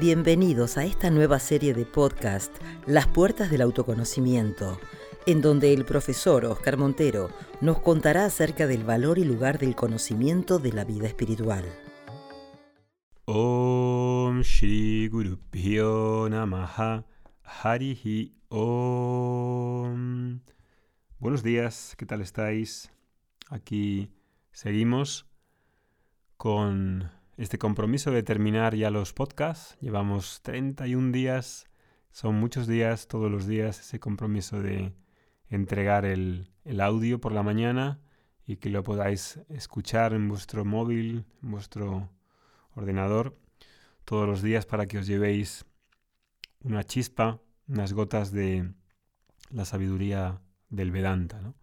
Bienvenidos a esta nueva serie de podcast, Las Puertas del Autoconocimiento, en donde el profesor Oscar Montero nos contará acerca del valor y lugar del conocimiento de la vida espiritual. Om Shri Guru Namaha Harihi Om. Buenos días, ¿qué tal estáis? Aquí seguimos con este compromiso de terminar ya los podcasts. Llevamos 31 días, son muchos días, todos los días, ese compromiso de entregar el, audio por la mañana y que lo podáis escuchar en vuestro móvil, en vuestro ordenador, todos los días para que os llevéis una chispa, unas gotas de la sabiduría del Vedanta.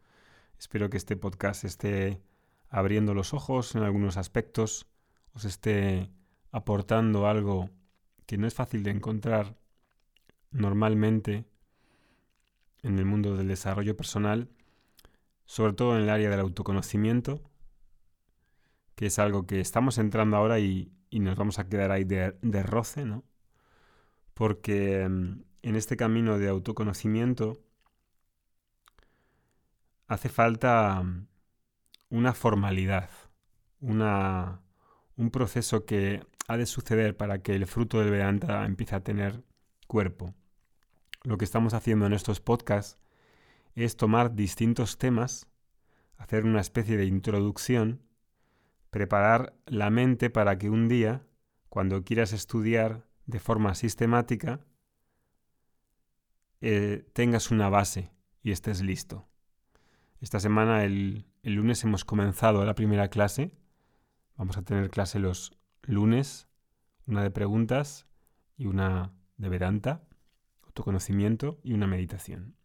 Espero que este podcast esté abriendo los ojos en algunos aspectos os esté aportando algo que no es fácil de encontrar normalmente en el mundo del desarrollo personal, sobre todo en el área del autoconocimiento, que es algo que estamos entrando ahora y, nos vamos a quedar ahí de, de roce, ¿no? Porque mm, en este camino de autoconocimiento hace falta mm, una formalidad, una un proceso que ha de suceder para que el fruto del Vedanta empiece a tener cuerpo. Lo que estamos haciendo en estos podcasts es tomar distintos temas, hacer una especie de introducción, preparar la mente para que un día, cuando quieras estudiar de forma sistemática, eh, tengas una base y estés listo. Esta semana, el lunes, hemos comenzado la primera clase Vamos a tener clase los lunes, una de preguntas y una de Vedanta, autoconocimiento y una meditación.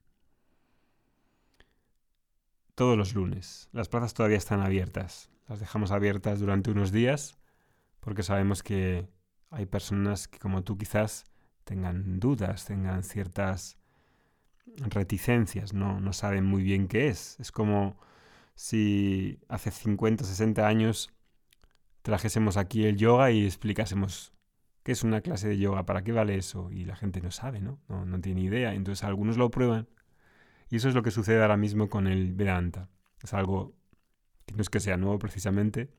Todos los lunes. Las plazas todavía están abiertas. Las dejamos abiertas durante unos días porque sabemos que hay personas que como tú quizás tengan dudas, tengan ciertas reticencias, no, no saben muy bien qué es. Es como si hace 50, 60 años trajésemos aquí el yoga y explicásemos qué es una clase de yoga, para qué vale eso, y la gente no sabe, ¿no? No, tiene idea. Entonces algunos lo prueban. Y eso es lo que sucede ahora mismo con el Vedanta. Es algo que no es que sea nuevo precisamente,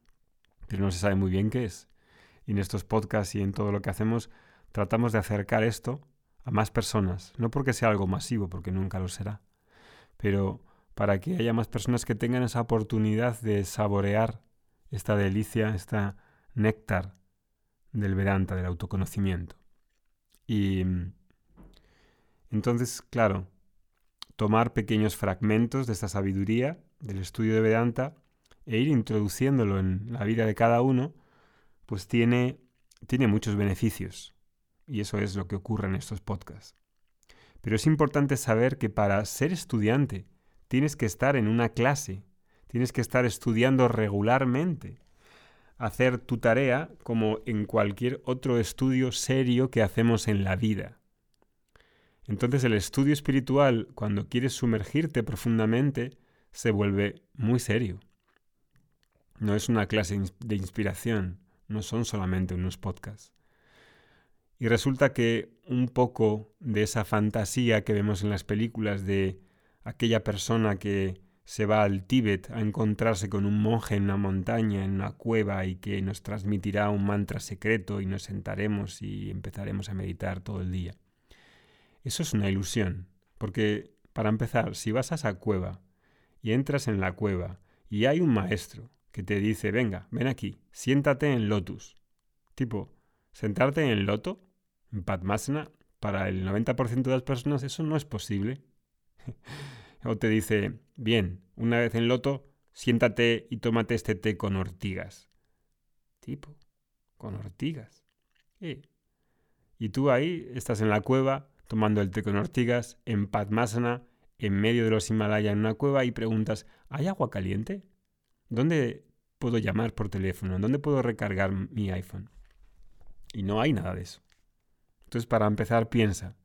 pero no se sabe muy bien qué es. Y en estos podcasts y en todo lo que hacemos, tratamos de acercar esto a más personas. No porque sea algo masivo, porque nunca lo será, pero para que haya más personas que tengan esa oportunidad de saborear esta delicia, esta néctar del Vedanta, del autoconocimiento. Y entonces, claro, tomar pequeños fragmentos de esta sabiduría, del estudio de Vedanta, e ir introduciéndolo en la vida de cada uno, pues tiene, tiene muchos beneficios. Y eso es lo que ocurre en estos podcasts. Pero es importante saber que para ser estudiante tienes que estar en una clase, Tienes que estar estudiando regularmente. Hacer tu tarea como en cualquier otro estudio serio que hacemos en la vida. Entonces el estudio espiritual, cuando quieres sumergirte profundamente, se vuelve muy serio. No es una clase de inspiración, no son solamente unos podcasts. Y resulta que un poco de esa fantasía que vemos en las películas de aquella persona que se va al Tíbet a encontrarse con un monje en una montaña, en una cueva, y que nos transmitirá un mantra secreto y nos sentaremos y empezaremos a meditar todo el día. Eso es una ilusión, porque, para empezar, si vas a esa cueva y entras en la cueva y hay un maestro que te dice, venga, ven aquí, siéntate en lotus. Tipo, sentarte en loto, en Padmasana, para el 90% de las personas eso no es posible. O te dice, bien, una vez en loto, siéntate y tómate este té con ortigas. Tipo, con ortigas. Y tú ahí estás en la cueva tomando el té con ortigas, en Padmasana, en medio de los Himalayas en una cueva y preguntas, ¿hay agua caliente? ¿Dónde puedo llamar por teléfono? ¿Dónde puedo recargar mi iPhone? Y no hay nada de eso. Entonces, para empezar, piensa,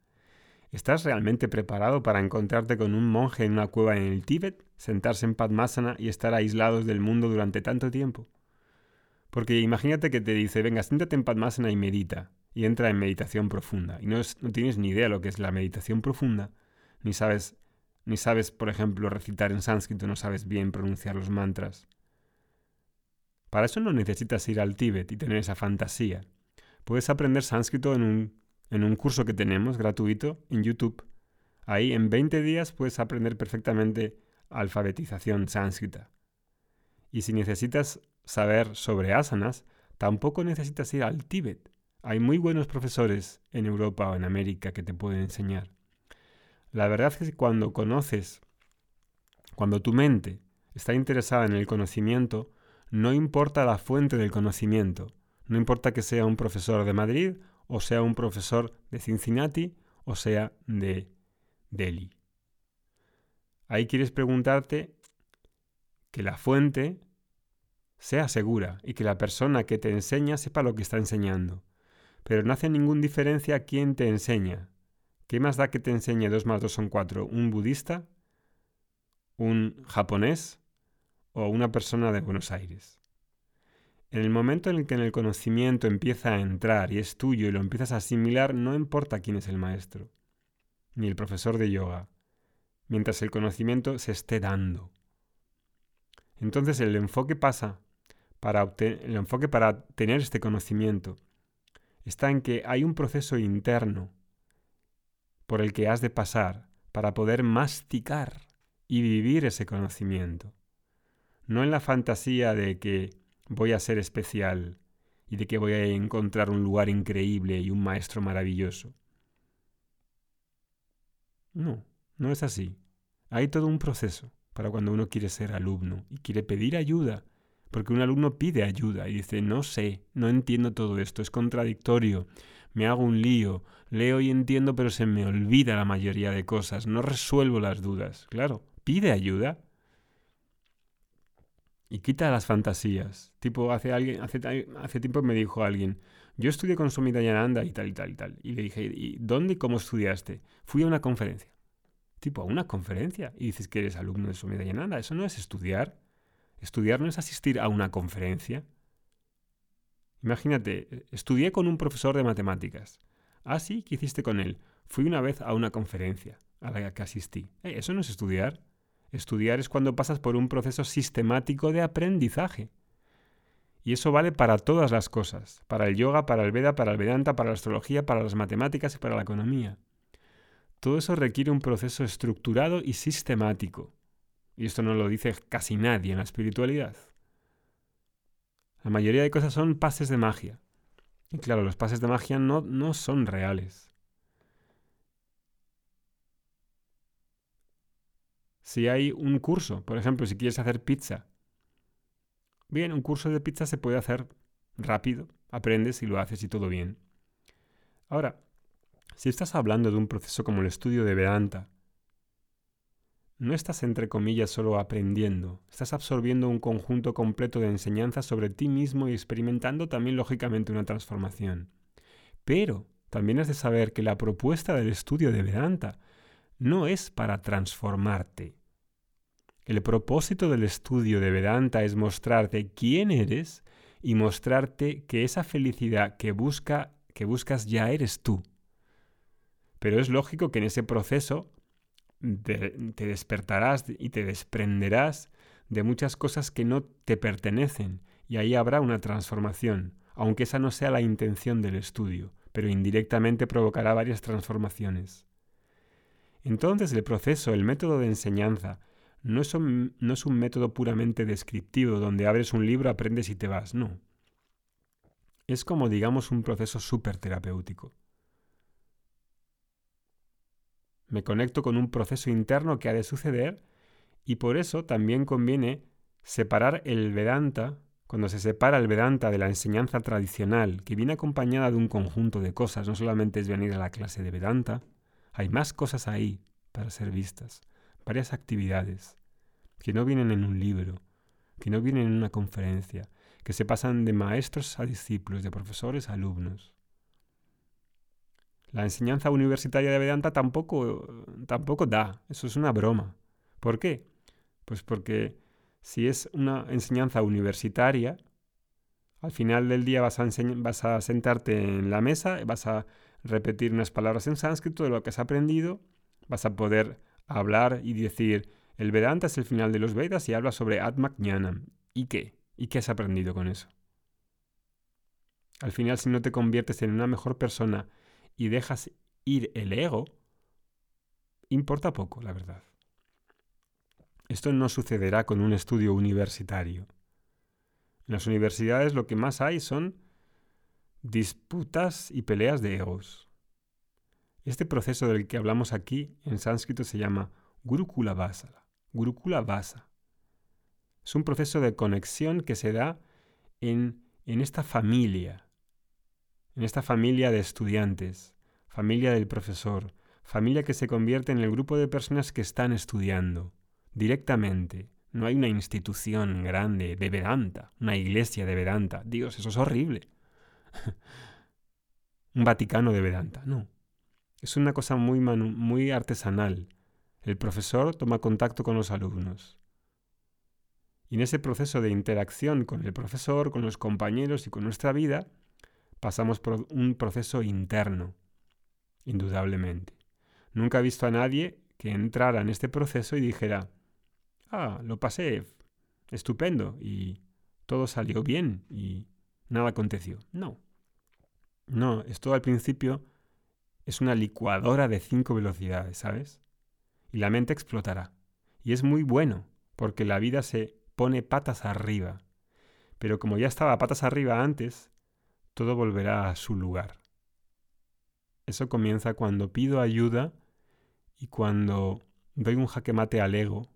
¿Estás realmente preparado para encontrarte con un monje en una cueva en el Tíbet, sentarse en Padmasana y estar aislados del mundo durante tanto tiempo? Porque imagínate que te dice, venga, siéntate en Padmasana y medita. y entra en meditación profunda. Y no, no tienes ni idea de lo que es la meditación profunda, ni sabes, ni sabes, por ejemplo, recitar en sánscrito, no sabes bien pronunciar los mantras. Para eso no necesitas ir al Tíbet y tener esa fantasía. Puedes aprender sánscrito en un, en un curso que tenemos gratuito en YouTube. Ahí en 20 días puedes aprender perfectamente alfabetización sánscrita. Y si necesitas saber sobre asanas, tampoco necesitas ir al Tíbet. Hay muy buenos profesores en Europa o en América que te pueden enseñar. La verdad es que cuando conoces, cuando tu mente está interesada en el conocimiento, no importa la fuente del conocimiento, no importa que sea un profesor de Madrid o sea un profesor de Cincinnati o sea de Delhi. Ahí quieres preguntarte que la fuente sea segura y que la persona que te enseña sepa lo que está enseñando. Pero no hace ninguna diferencia quién te enseña. ¿Qué más da que te enseñe 2 más 2 son 4? ¿Un budista? ¿Un japonés? ¿O una persona de Buenos Aires? En el momento en el que el conocimiento empieza a entrar y es tuyo y lo empiezas a asimilar, no importa quién es el maestro, ni el profesor de yoga, mientras el conocimiento se esté dando. Entonces el enfoque pasa para el enfoque para tener este conocimiento está en que hay un proceso interno por el que has de pasar para poder masticar y vivir ese conocimiento. No en la fantasía de que voy a ser especial y de que voy a encontrar un lugar increíble y un maestro maravilloso. No, no es así. Hay todo un proceso para cuando uno quiere ser alumno y quiere pedir ayuda porque un alumno pide ayuda y dice, no sé, no entiendo todo esto, es contradictorio, me hago un lío, leo y entiendo, pero se me olvida la mayoría de cosas, no resuelvo las dudas. Claro, pide ayuda. Y quita las fantasías. Tipo, hace, alguien, hace, hace tiempo me dijo alguien, yo estudié con Sumi Dayananda y tal y tal y tal. Y le dije, ¿y dónde y cómo estudiaste? Fui a una conferencia. Tipo, a una conferencia. Y dices que eres alumno de Sumi Dayananda. Eso no es estudiar. Estudiar no es asistir a una conferencia. Imagínate, estudié con un profesor de matemáticas. Ah, sí, ¿qué hiciste con él? Fui una vez a una conferencia a la que asistí. Eh, eso no es estudiar. Estudiar es cuando pasas por un proceso sistemático de aprendizaje. Y eso vale para todas las cosas, para el yoga, para el Veda, para el Vedanta, para la astrología, para las matemáticas y para la economía. Todo eso requiere un proceso estructurado y sistemático. Y esto no lo dice casi nadie en la espiritualidad. La mayoría de cosas son pases de magia. Y claro, los pases de magia no, no son reales. Si hay un curso, por ejemplo, si quieres hacer pizza, bien, un curso de pizza se puede hacer rápido, aprendes y lo haces y todo bien. Ahora, si estás hablando de un proceso como el estudio de Vedanta, no estás entre comillas solo aprendiendo, estás absorbiendo un conjunto completo de enseñanzas sobre ti mismo y experimentando también lógicamente una transformación. Pero también has de saber que la propuesta del estudio de Vedanta no es para transformarte. El propósito del estudio de Vedanta es mostrarte quién eres y mostrarte que esa felicidad que, busca, que buscas ya eres tú. Pero es lógico que en ese proceso te despertarás y te desprenderás de muchas cosas que no te pertenecen y ahí habrá una transformación, aunque esa no sea la intención del estudio, pero indirectamente provocará varias transformaciones. Entonces el proceso, el método de enseñanza, no es, un, método puramente descriptivo donde abres un libro, aprendes y te vas, no. Es como digamos un proceso súper terapéutico. Me conecto con un proceso interno que ha de suceder y por eso también conviene separar el Vedanta, cuando se separa el Vedanta de la enseñanza tradicional, que viene acompañada de un conjunto de cosas, no solamente es venir a la clase de Vedanta, hay más cosas ahí para ser vistas, varias actividades, que no vienen en un libro, que no vienen en una conferencia, que se pasan de maestros a discípulos, de profesores a alumnos. La enseñanza universitaria de Vedanta tampoco, tampoco da, eso es una broma. ¿Por qué? Pues porque si es una enseñanza universitaria, Al final del día vas a, vas a sentarte en la mesa, vas a repetir unas palabras en sánscrito de lo que has aprendido, vas a poder hablar y decir, el Vedanta es el final de los Vedas y habla sobre Atma. ¿Y qué? ¿Y qué has aprendido con eso? Al final, si no te conviertes en una mejor persona y dejas ir el ego, importa poco, la verdad. Esto no sucederá con un estudio universitario. En las universidades lo que más hay son disputas y peleas de egos. Este proceso del que hablamos aquí en sánscrito se llama Gurukula Vasala. Gurukula Vasa. Es un proceso de conexión que se da en, en esta familia, en esta familia de estudiantes, familia del profesor, familia que se convierte en el grupo de personas que están estudiando directamente. No hay una institución grande de Vedanta, una iglesia de Vedanta. Dios, eso es horrible. un Vaticano de Vedanta, no. Es una cosa muy, muy artesanal. El profesor toma contacto con los alumnos. Y en ese proceso de interacción con el profesor, con los compañeros y con nuestra vida, pasamos por un proceso interno, indudablemente. Nunca he visto a nadie que entrara en este proceso y dijera, ah, lo pasé estupendo y todo salió bien y nada aconteció. No. No, esto al principio es una licuadora de cinco velocidades, ¿sabes? Y la mente explotará. Y es muy bueno, porque la vida se pone patas arriba. Pero como ya estaba patas arriba antes, todo volverá a su lugar. Eso comienza cuando pido ayuda y cuando doy un jaque mate al ego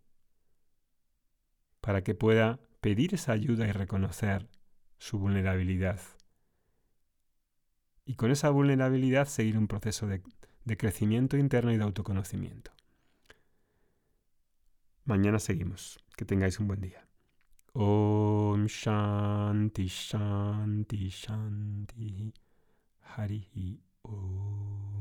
para que pueda pedir esa ayuda y reconocer su vulnerabilidad. Y con esa vulnerabilidad seguir un proceso de, de crecimiento interno y de autoconocimiento. Mañana seguimos. Que tengáis un buen día. Om Shanti Shanti Shanti Hari Om.